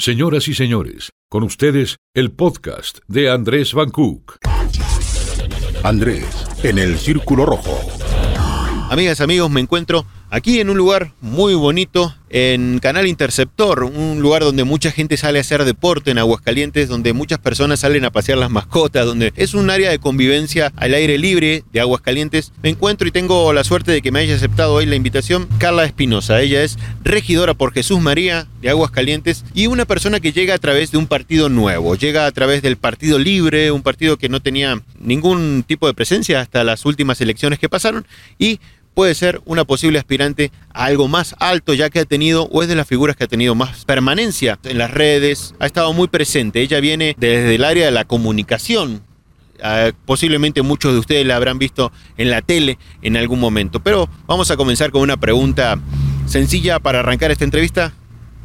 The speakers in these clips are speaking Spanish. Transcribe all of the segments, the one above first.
Señoras y señores, con ustedes el podcast de Andrés Van Cook. Andrés, en el Círculo Rojo. Amigas, amigos, me encuentro aquí en un lugar muy bonito, en Canal Interceptor, un lugar donde mucha gente sale a hacer deporte en Aguascalientes, donde muchas personas salen a pasear las mascotas, donde es un área de convivencia al aire libre de Aguascalientes. Me encuentro y tengo la suerte de que me haya aceptado hoy la invitación Carla Espinosa. Ella es regidora por Jesús María de Aguascalientes y una persona que llega a través de un partido nuevo, llega a través del Partido Libre, un partido que no tenía ningún tipo de presencia hasta las últimas elecciones que pasaron y puede ser una posible aspirante a algo más alto, ya que ha tenido o es de las figuras que ha tenido más permanencia en las redes, ha estado muy presente. Ella viene desde el área de la comunicación. Ah, posiblemente muchos de ustedes la habrán visto en la tele en algún momento. Pero vamos a comenzar con una pregunta sencilla para arrancar esta entrevista.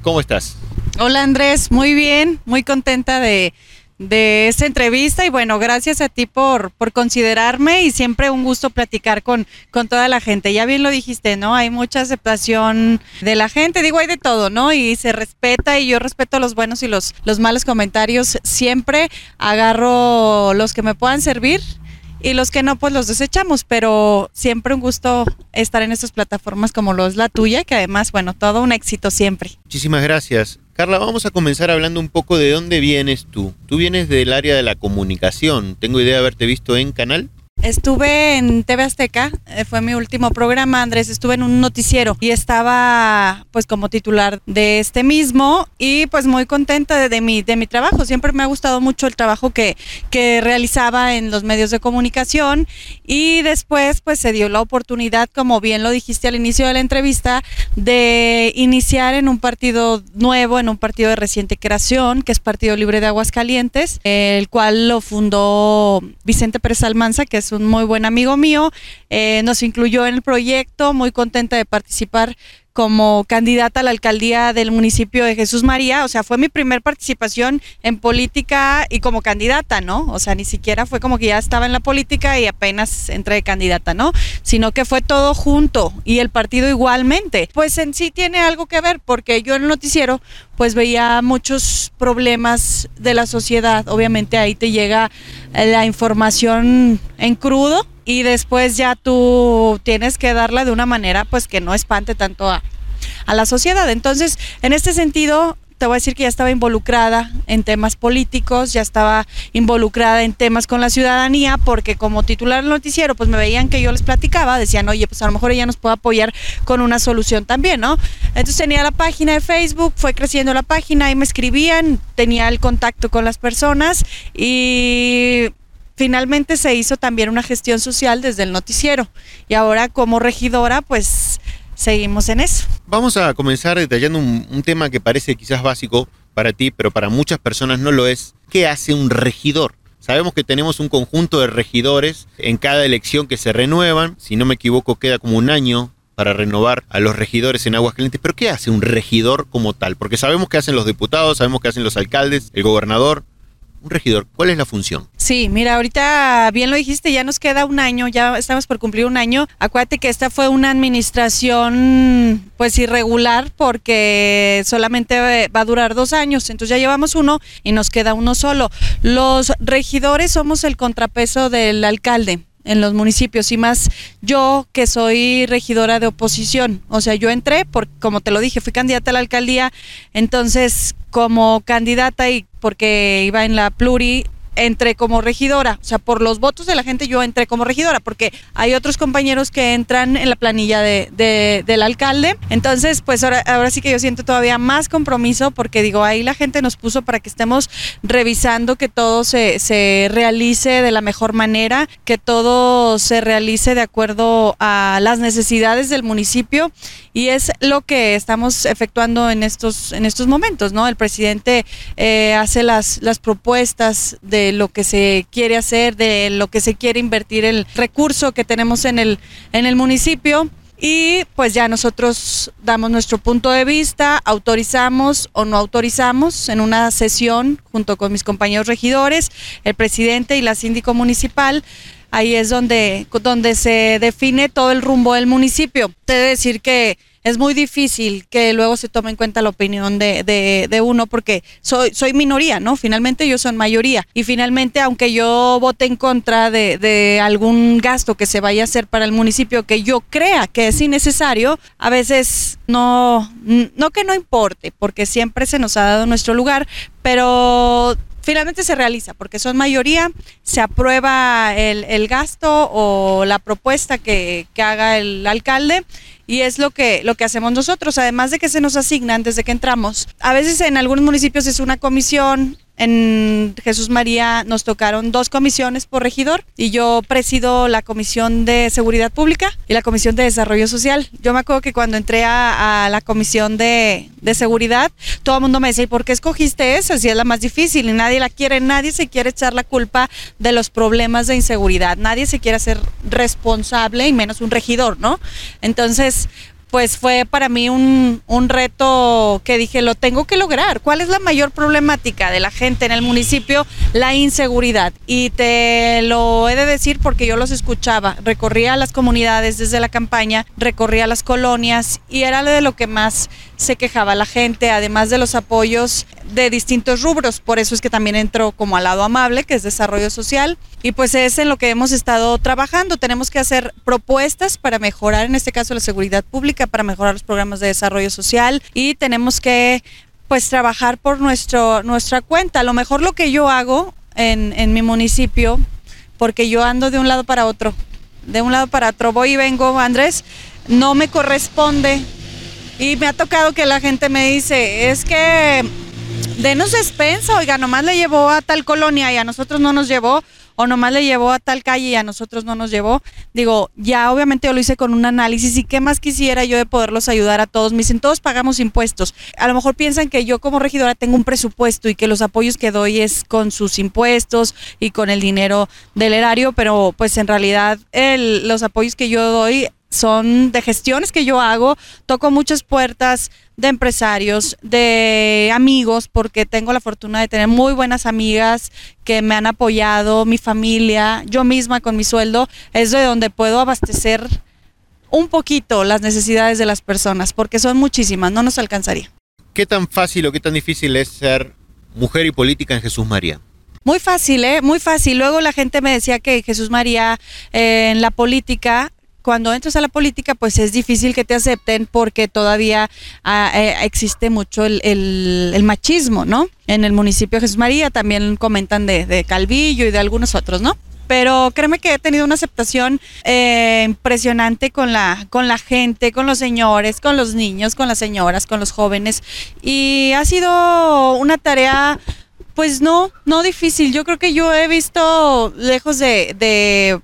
¿Cómo estás? Hola Andrés, muy bien, muy contenta de de esta entrevista y bueno, gracias a ti por, por considerarme y siempre un gusto platicar con, con toda la gente. Ya bien lo dijiste, ¿no? Hay mucha aceptación de la gente, digo, hay de todo, ¿no? Y se respeta y yo respeto los buenos y los, los malos comentarios. Siempre agarro los que me puedan servir y los que no, pues los desechamos, pero siempre un gusto estar en estas plataformas como lo es la tuya, que además, bueno, todo un éxito siempre. Muchísimas gracias. Carla, vamos a comenzar hablando un poco de dónde vienes tú. Tú vienes del área de la comunicación. Tengo idea de haberte visto en Canal. Estuve en TV Azteca, eh, fue mi último programa, Andrés, estuve en un noticiero y estaba pues como titular de este mismo y pues muy contenta de, mi, de mi trabajo. Siempre me ha gustado mucho el trabajo que, que realizaba en los medios de comunicación y después pues se dio la oportunidad, como bien lo dijiste al inicio de la entrevista, de iniciar en un partido nuevo, en un partido de reciente creación, que es Partido Libre de Aguascalientes, el cual lo fundó Vicente Pérez Almanza, que es un muy buen amigo mío, eh, nos incluyó en el proyecto, muy contenta de participar como candidata a la alcaldía del municipio de Jesús María, o sea, fue mi primer participación en política y como candidata, ¿no? O sea, ni siquiera fue como que ya estaba en la política y apenas entré de candidata, ¿no? Sino que fue todo junto y el partido igualmente. Pues en sí tiene algo que ver porque yo en el noticiero pues veía muchos problemas de la sociedad, obviamente ahí te llega la información en crudo y después ya tú tienes que darla de una manera pues que no espante tanto a, la sociedad. Entonces, en este sentido, te voy a decir que ya estaba involucrada en temas políticos, ya estaba involucrada en temas con la ciudadanía, porque como titular del noticiero, pues me veían que yo les platicaba, decían, oye, pues a lo mejor ella nos puede apoyar con una solución también, ¿no? Entonces tenía la página de Facebook, fue creciendo la página, y me escribían, tenía el contacto con las personas y finalmente se hizo también una gestión social desde el noticiero y ahora como regidora pues seguimos en eso. Vamos a comenzar detallando un, tema que parece quizás básico para ti, pero para muchas personas no lo es. ¿Qué hace un regidor? Sabemos que tenemos un conjunto de regidores en cada elección que se renuevan. Si no me equivoco, queda como un año para renovar a los regidores en Aguascalientes. Pero ¿qué hace un regidor como tal? Porque sabemos que hacen los diputados, sabemos que hacen los alcaldes, el gobernador, un regidor, ¿cuál es la función? Sí, mira, ahorita bien lo dijiste, ya nos queda un año, ya estamos por cumplir un año. Acuérdate que esta fue una administración pues irregular porque solamente va a durar dos años, entonces ya llevamos uno y nos queda uno solo. Los regidores somos el contrapeso del alcalde en los municipios y más yo que soy regidora de oposición. O sea, yo entré, por, como te lo dije, fui candidata a la alcaldía, entonces como candidata y porque iba en la pluri, entré como regidora, o sea, por los votos de la gente yo entré como regidora, porque hay otros compañeros que entran en la planilla de, del alcalde. Entonces, pues ahora, ahora sí que yo siento todavía más compromiso, porque digo, ahí la gente nos puso para que estemos revisando que todo se, se realice de la mejor manera, que todo se realice de acuerdo a las necesidades del municipio y es lo que estamos efectuando en estos, en estos momentos, ¿no? El presidente eh, hace las, las propuestas de lo que se quiere hacer, de lo que se quiere invertir el recurso que tenemos en el, en el municipio. Y pues ya nosotros damos nuestro punto de vista, autorizamos o no autorizamos en una sesión junto con mis compañeros regidores, el presidente y la síndico municipal. Ahí es donde, donde se define todo el rumbo del municipio. Te decir que es muy difícil que luego se tome en cuenta la opinión de, de, de uno porque soy, soy minoría, ¿no? Finalmente yo soy mayoría y finalmente aunque yo vote en contra de, de algún gasto que se vaya a hacer para el municipio que yo crea que es innecesario, a veces no, no que no importe, porque siempre se nos ha dado nuestro lugar, pero finalmente se realiza, porque son mayoría, se aprueba el, el gasto o la propuesta que, que, haga el alcalde y es lo que, lo que hacemos nosotros, además de que se nos asignan desde que entramos. A veces en algunos municipios es una comisión, en Jesús María nos tocaron dos comisiones por regidor y yo presido la comisión de seguridad pública y la comisión de desarrollo social. Yo me acuerdo que cuando entré a, la comisión de, de, seguridad, todo el mundo me decía, ¿y por qué escogiste esa si es la más difícil y nadie la quiere? Nadie se quiere echar la culpa de los problemas de inseguridad, nadie se quiere hacer responsable y menos un regidor, ¿no? Entonces, pues fue para mí un, un, reto que dije, lo tengo que lograr. ¿Cuál es la mayor problemática de la gente en el municipio? La inseguridad. Y te lo he de decir porque yo los escuchaba. Recorría las comunidades desde la campaña, recorría las colonias y era de lo que más se quejaba la gente, además de los apoyos de distintos rubros. Por eso es que también entro como al lado amable, que es desarrollo social. Y pues es en lo que hemos estado trabajando. Tenemos que hacer propuestas para mejorar, en este caso, la seguridad pública, para mejorar los programas de desarrollo social y tenemos que pues trabajar por nuestro, nuestra cuenta. A lo mejor lo que yo hago en, en mi municipio, porque yo ando de un lado para otro, de un lado para otro, voy y vengo, Andrés, no me corresponde y me ha tocado que la gente me dice, es que denos despensa, oiga, nomás le llevó a tal colonia y a nosotros no nos llevó, o nomás le llevó a tal calle y a nosotros no nos llevó. Digo, ya obviamente yo lo hice con un análisis y qué más quisiera yo de poderlos ayudar a todos. Me dicen, todos pagamos impuestos. A lo mejor piensan que yo como regidora tengo un presupuesto y que los apoyos que doy es con sus impuestos y con el dinero del erario, pero pues en realidad el, los apoyos que yo doy son de gestiones que yo hago, toco muchas puertas de empresarios, de amigos, porque tengo la fortuna de tener muy buenas amigas que me han apoyado, mi familia, yo misma con mi sueldo, es de donde puedo abastecer un poquito las necesidades de las personas, porque son muchísimas, no nos alcanzaría. ¿Qué tan fácil o qué tan difícil es ser mujer y política en Jesús María? Muy fácil, ¿eh? Muy fácil. Luego la gente me decía que Jesús María eh, en la política cuando entras a la política, pues es difícil que te acepten porque todavía ah, eh, existe mucho el, machismo, ¿no? En el municipio Jesús María también comentan de, Calvillo y de algunos otros, ¿no? pero créeme que he tenido una aceptación eh, impresionante con la, con la gente, con los señores, con los niños, con las señoras, con los jóvenes. Y ha sido una tarea, pues no, no difícil. Yo creo que yo he visto, lejos de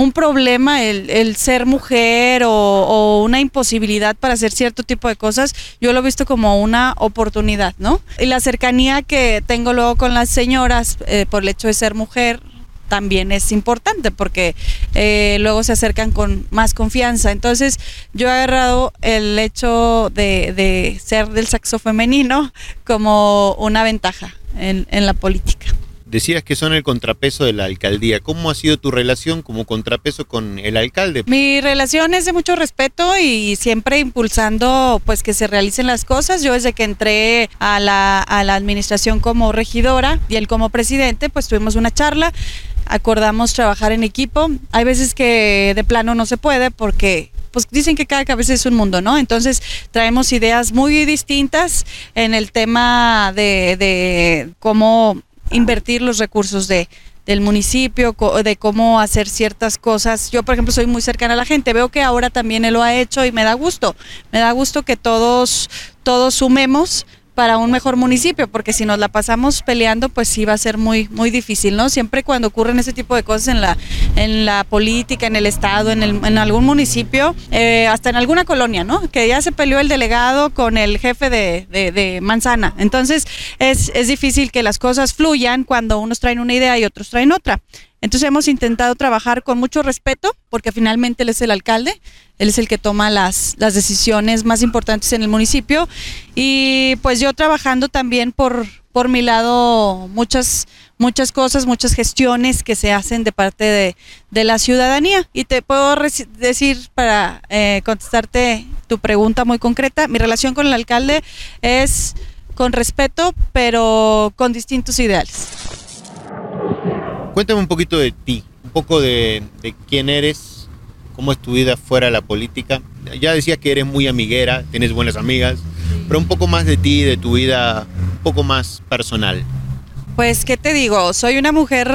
un problema el, el ser mujer o, una imposibilidad para hacer cierto tipo de cosas, yo lo he visto como una oportunidad, ¿no? Y la cercanía que tengo luego con las señoras eh, por el hecho de ser mujer, también es importante porque eh, luego se acercan con más confianza. Entonces yo he agarrado el hecho de, de ser del sexo femenino como una ventaja en, en la política. Decías que son el contrapeso de la alcaldía. ¿Cómo ha sido tu relación como contrapeso con el alcalde? Mi relación es de mucho respeto y siempre impulsando pues que se realicen las cosas. Yo desde que entré a la, a la administración como regidora y él como presidente, pues tuvimos una charla acordamos trabajar en equipo. Hay veces que de plano no se puede porque pues dicen que cada cabeza es un mundo, ¿no? Entonces traemos ideas muy distintas en el tema de, de cómo invertir los recursos de, del municipio, de cómo hacer ciertas cosas. Yo, por ejemplo, soy muy cercana a la gente, veo que ahora también él lo ha hecho y me da gusto, me da gusto que todos, todos sumemos para un mejor municipio, porque si nos la pasamos peleando, pues sí va a ser muy, muy difícil, ¿no? Siempre cuando ocurren ese tipo de cosas en la, en la política, en el Estado, en, el, en algún municipio, eh, hasta en alguna colonia, ¿no? Que ya se peleó el delegado con el jefe de, de, de Manzana. Entonces, es, es difícil que las cosas fluyan cuando unos traen una idea y otros traen otra. Entonces hemos intentado trabajar con mucho respeto, porque finalmente él es el alcalde, él es el que toma las, las decisiones más importantes en el municipio. Y pues yo trabajando también por, por mi lado muchas, muchas cosas, muchas gestiones que se hacen de parte de, de la ciudadanía. Y te puedo decir para eh, contestarte tu pregunta muy concreta, mi relación con el alcalde es con respeto, pero con distintos ideales. Cuéntame un poquito de ti, un poco de, quién eres, cómo es tu vida fuera de la política. Ya decías que eres muy amiguera, tienes buenas amigas, pero un poco más de ti, de tu vida, un poco más personal. Pues, ¿qué te digo? Soy una mujer,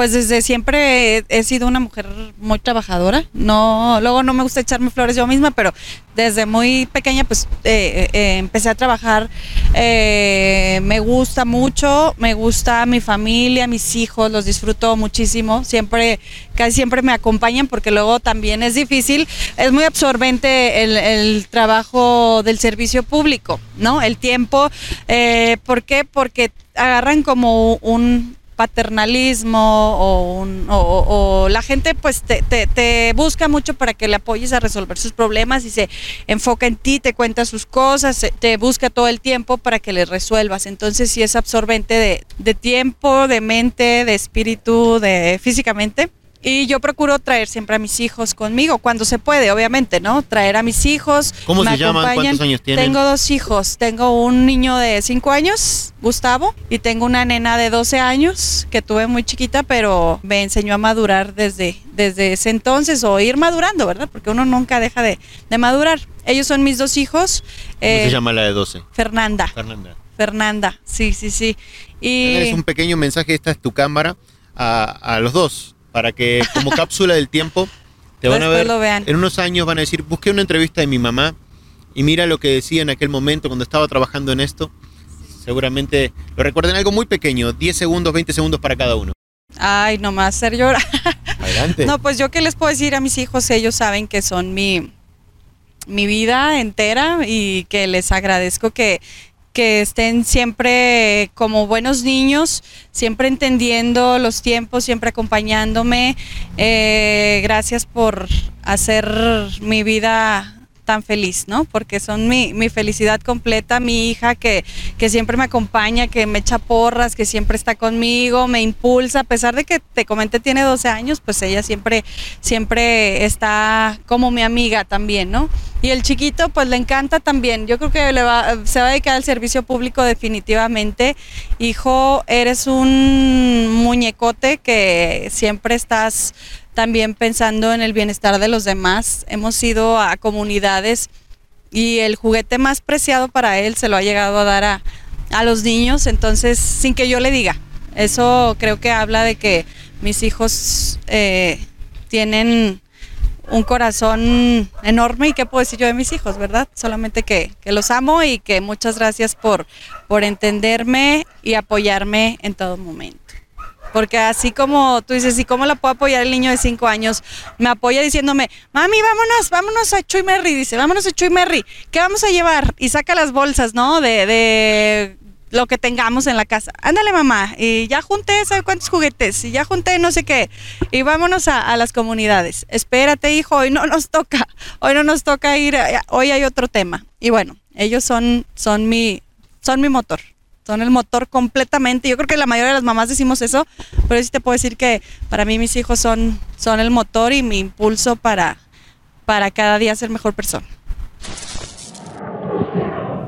pues desde siempre he, sido una mujer muy trabajadora. No, luego no me gusta echarme flores yo misma, pero desde muy pequeña pues eh, eh, empecé a trabajar. Eh, me gusta mucho, me gusta mi familia, mis hijos, los disfruto muchísimo. Siempre, casi siempre me acompañan porque luego también es difícil. Es muy absorbente el trabajo del servicio público, ¿no? El tiempo. ¿Por qué? Porque agarran como un paternalismo o, un, o, la gente pues te, te, te, busca mucho para que le apoyes a resolver sus problemas y se enfoca en ti, te cuenta sus cosas, te busca todo el tiempo para que le resuelvas. Entonces sí es absorbente de, de tiempo, de mente, de espíritu, de físicamente. Y yo procuro traer siempre a mis hijos conmigo, cuando se puede, obviamente, ¿no? Traer a mis hijos. ¿Cómo se llaman? ¿Cuántos años tienen? Tengo dos hijos. Tengo un niño de 5 años, Gustavo, y tengo una nena de 12 años que tuve muy chiquita, pero me enseñó a madurar desde, desde ese entonces, o ir madurando, ¿verdad? Porque uno nunca deja de, de madurar. Ellos son mis dos hijos. ¿Cómo eh, se llama la de 12? Fernanda. Fernanda. Fernanda, sí, sí, sí. Y... Es un pequeño mensaje, esta es tu cámara, a, a los dos para que como cápsula del tiempo te van Después a ver lo vean. en unos años van a decir busqué una entrevista de mi mamá y mira lo que decía en aquel momento cuando estaba trabajando en esto seguramente lo recuerden algo muy pequeño 10 segundos 20 segundos para cada uno. Ay no más hacer llorar adelante. No pues yo qué les puedo decir a mis hijos ellos saben que son mi mi vida entera y que les agradezco que que estén siempre como buenos niños, siempre entendiendo los tiempos, siempre acompañándome. Eh, gracias por hacer mi vida tan feliz, ¿no? Porque son mi, mi felicidad completa, mi hija que, que, siempre me acompaña, que me echa porras, que siempre está conmigo, me impulsa, a pesar de que te comenté tiene 12 años, pues ella siempre, siempre está como mi amiga también, ¿no? Y el chiquito pues le encanta también, yo creo que le se va a dedicar al servicio público definitivamente. Hijo, eres un muñecote que siempre estás también pensando en el bienestar de los demás. Hemos ido a comunidades y el juguete más preciado para él se lo ha llegado a dar a, a los niños, entonces sin que yo le diga. Eso creo que habla de que mis hijos eh, tienen un corazón enorme y qué puedo decir yo de mis hijos, ¿verdad? Solamente que, que, los amo y que muchas gracias por, por entenderme y apoyarme en todo momento. Porque así como tú dices, ¿y cómo la puedo apoyar el niño de 5 años? Me apoya diciéndome, mami, vámonos, vámonos a Chuy Merry. Dice, vámonos a Chuy Merry. ¿Qué vamos a llevar? Y saca las bolsas, ¿no? De, de lo que tengamos en la casa. Ándale, mamá. Y ya junté, ¿sabe cuántos juguetes? Y ya junté no sé qué. Y vámonos a, a las comunidades. Espérate, hijo, hoy no nos toca. Hoy no nos toca ir. Hoy hay otro tema. Y bueno, ellos son, son, mi, son mi motor son el motor completamente. Yo creo que la mayoría de las mamás decimos eso, pero sí te puedo decir que para mí mis hijos son, son el motor y mi impulso para, para cada día ser mejor persona.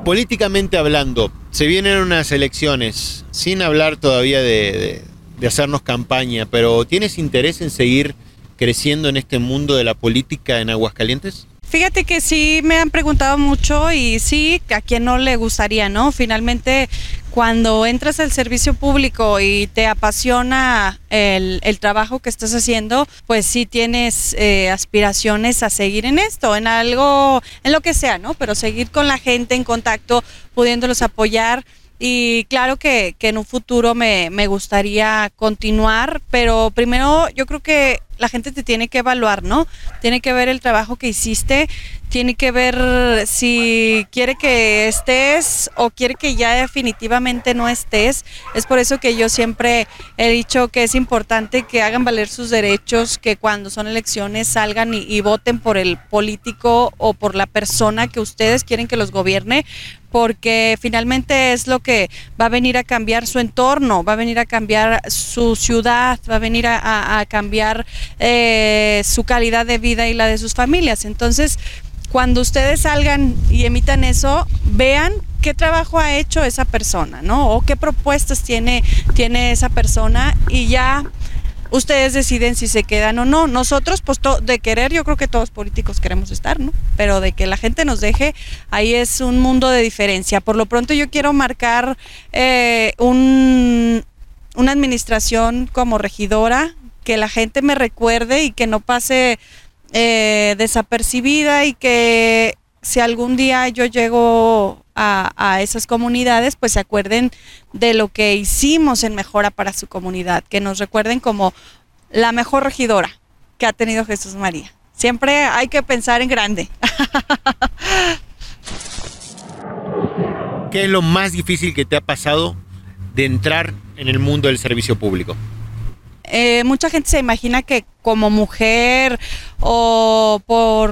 Políticamente hablando, se vienen unas elecciones, sin hablar todavía de, de, de hacernos campaña, pero ¿tienes interés en seguir creciendo en este mundo de la política en Aguascalientes? Fíjate que sí me han preguntado mucho y sí, a quien no le gustaría, ¿no? Finalmente, cuando entras al servicio público y te apasiona el, trabajo que estás haciendo, pues sí tienes eh, aspiraciones a seguir en esto, en algo, en lo que sea, ¿no? Pero seguir con la gente en contacto, pudiéndolos apoyar. Y claro que, en un futuro me gustaría continuar, pero primero yo creo que la gente te tiene que evaluar, ¿no? Tiene que ver el trabajo que hiciste, tiene que ver si quiere que estés o quiere que ya definitivamente no estés. Es por eso que yo siempre he dicho que es importante que hagan valer sus derechos, que cuando son elecciones salgan y, y voten por el político o por la persona que ustedes quieren que los gobierne, porque finalmente es lo que va a venir a cambiar su entorno, va a venir a cambiar su ciudad, va a venir a, a cambiar eh, su calidad de vida y la de sus familias. Entonces, cuando ustedes salgan y emitan eso, vean qué trabajo ha hecho esa persona, ¿no? O qué propuestas tiene, tiene esa persona y ya ustedes deciden si se quedan o no. Nosotros, pues de querer, yo creo que todos políticos queremos estar, ¿no? Pero de que la gente nos deje, ahí es un mundo de diferencia. Por lo pronto yo quiero marcar eh, un, una administración como regidora, que la gente me recuerde y que no pase eh, desapercibida y que si algún día yo llego a, a, esas comunidades, pues se acuerden de lo que hicimos en mejora para su comunidad, que nos recuerden como la mejor regidora que ha tenido Jesús María. Siempre hay que pensar en grande. ¿Qué es lo más difícil que te ha pasado de entrar en el mundo del servicio público? Eh, mucha gente se imagina que como mujer o por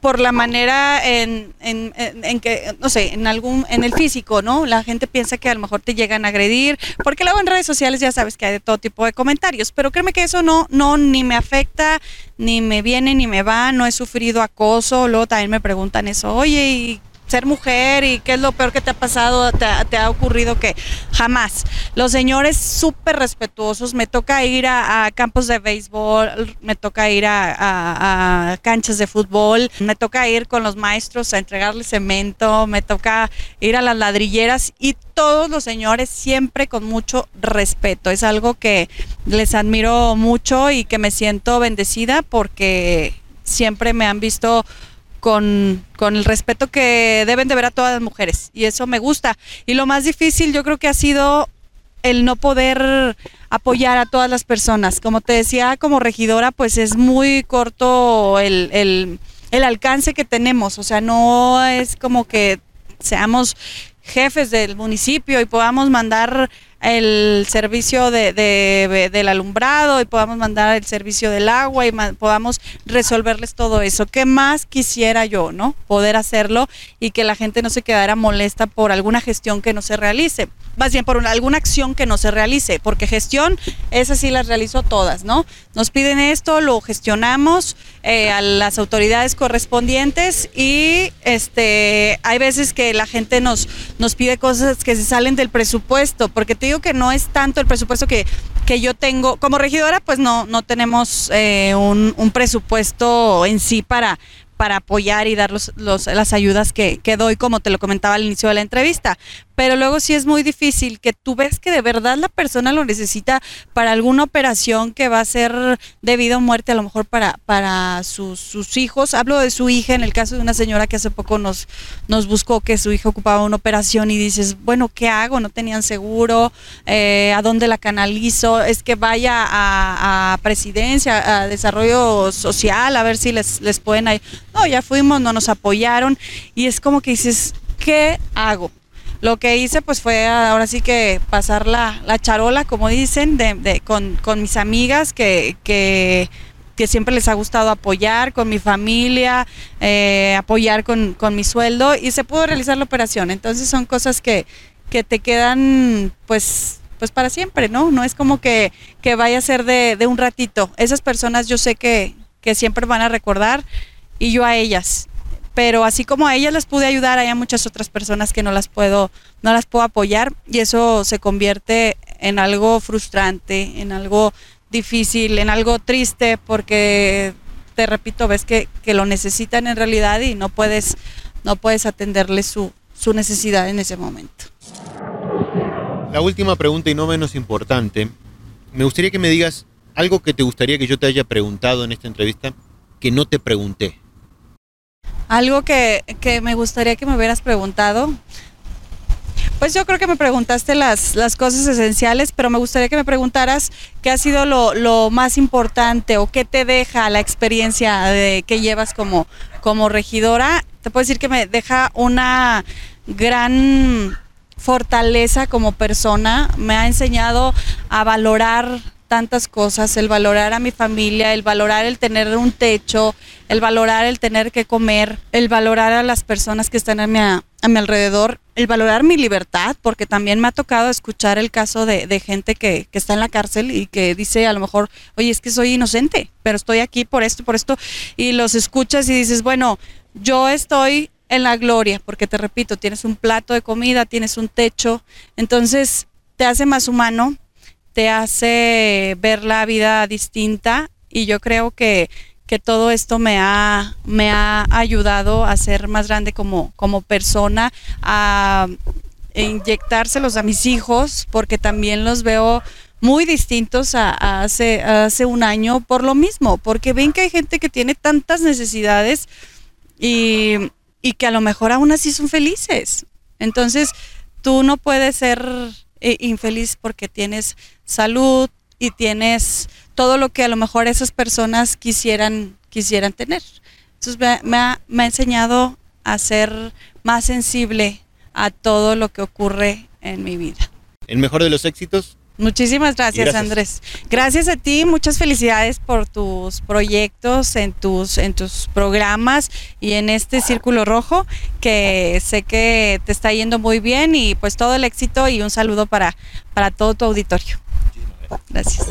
por la manera en, en, en, en, que, no sé, en algún, en el físico, ¿no? La gente piensa que a lo mejor te llegan a agredir, porque luego en redes sociales ya sabes que hay de todo tipo de comentarios, pero créeme que eso no, no, ni me afecta, ni me viene, ni me va, no he sufrido acoso, luego también me preguntan eso, oye, ¿y ser mujer y qué es lo peor que te ha pasado, te, te ha ocurrido que jamás. Los señores súper respetuosos, me toca ir a, campos de béisbol, me toca ir a, canchas de fútbol, me toca ir con los maestros a entregarles cemento, me toca ir a las ladrilleras y todos los señores siempre con mucho respeto. Es algo que les admiro mucho y que me siento bendecida porque siempre me han visto con, con, el respeto que deben de ver a todas las mujeres. Y eso me gusta. Y lo más difícil yo creo que ha sido el no poder apoyar a todas las personas. Como te decía, como regidora, pues es muy corto el, el, el alcance que tenemos. O sea, no es como que seamos jefes del municipio y podamos mandar el servicio de, de, del alumbrado y podamos mandar el servicio del agua y podamos resolverles todo eso. ¿Qué más quisiera yo, no? Poder hacerlo y que la gente no se quedara molesta por alguna gestión que no se realice. Más bien por una, alguna acción que no se realice, porque gestión, esas sí las realizo todas, ¿no? Nos piden esto, lo gestionamos eh, a las autoridades correspondientes y este hay veces que la gente nos, nos pide cosas que se salen del presupuesto, porque te digo que no es tanto el presupuesto que, que yo tengo. Como regidora, pues no, no tenemos eh, un, un, presupuesto en sí para, para apoyar y dar los, los, las ayudas que, que, doy, como te lo comentaba al inicio de la entrevista. Pero luego sí es muy difícil que tú ves que de verdad la persona lo necesita para alguna operación que va a ser debido a muerte, a lo mejor para, para sus, sus, hijos. Hablo de su hija, en el caso de una señora que hace poco nos, nos buscó que su hija ocupaba una operación y dices, bueno, ¿qué hago? No tenían seguro, eh, ¿a dónde la canalizo? Es que vaya a, presidencia, a desarrollo social, a ver si les, les pueden... No, ya fuimos, no nos apoyaron y es como que dices, ¿qué hago? Lo que hice pues fue ahora sí que pasar la, la charola, como dicen, de, con, con, mis amigas que, que, que, siempre les ha gustado apoyar, con mi familia, eh, apoyar con, con, mi sueldo y se pudo realizar la operación. Entonces son cosas que, que te quedan pues pues para siempre, ¿no? No es como que, que vaya a ser de, de un ratito. Esas personas yo sé que, que siempre van a recordar y yo a ellas pero así como a ellas las pude ayudar, hay muchas otras personas que no las puedo, no las puedo apoyar y eso se convierte en algo frustrante, en algo difícil, en algo triste, porque te repito, ves que, que lo necesitan en realidad y no puedes, no puedes atenderles su, su necesidad en ese momento. La última pregunta y no menos importante, me gustaría que me digas algo que te gustaría que yo te haya preguntado en esta entrevista que no te pregunté. Algo que, que, me gustaría que me hubieras preguntado. Pues yo creo que me preguntaste las, las cosas esenciales, pero me gustaría que me preguntaras qué ha sido lo, lo más importante o qué te deja la experiencia de, que llevas como, como regidora. Te puedo decir que me deja una gran fortaleza como persona, me ha enseñado a valorar tantas cosas, el valorar a mi familia, el valorar el tener un techo, el valorar el tener que comer, el valorar a las personas que están a mi, a, mi alrededor, el valorar mi libertad, porque también me ha tocado escuchar el caso de, de gente que, que, está en la cárcel y que dice a lo mejor, oye, es que soy inocente, pero estoy aquí por esto, por esto, y los escuchas y dices, bueno, yo estoy en la gloria, porque te repito, tienes un plato de comida, tienes un techo, entonces te hace más humano, te hace ver la vida distinta y yo creo que, que todo esto me ha, me ha ayudado a ser más grande como, como persona, a inyectárselos a mis hijos, porque también los veo muy distintos a, hace, hace un año por lo mismo, porque ven que hay gente que tiene tantas necesidades y, y que a lo mejor aún así son felices. Entonces, tú no puedes ser infeliz porque tienes salud y tienes todo lo que a lo mejor esas personas quisieran, quisieran tener. Entonces me, ha, me ha enseñado a ser más sensible a todo lo que ocurre en mi vida. ¿El mejor de los éxitos? Muchísimas gracias, gracias, Andrés. Gracias a ti, muchas felicidades por tus proyectos, en tus, en tus programas y en este círculo rojo, que sé que te está yendo muy bien y pues todo el éxito y un saludo para, para todo tu auditorio. Gracias.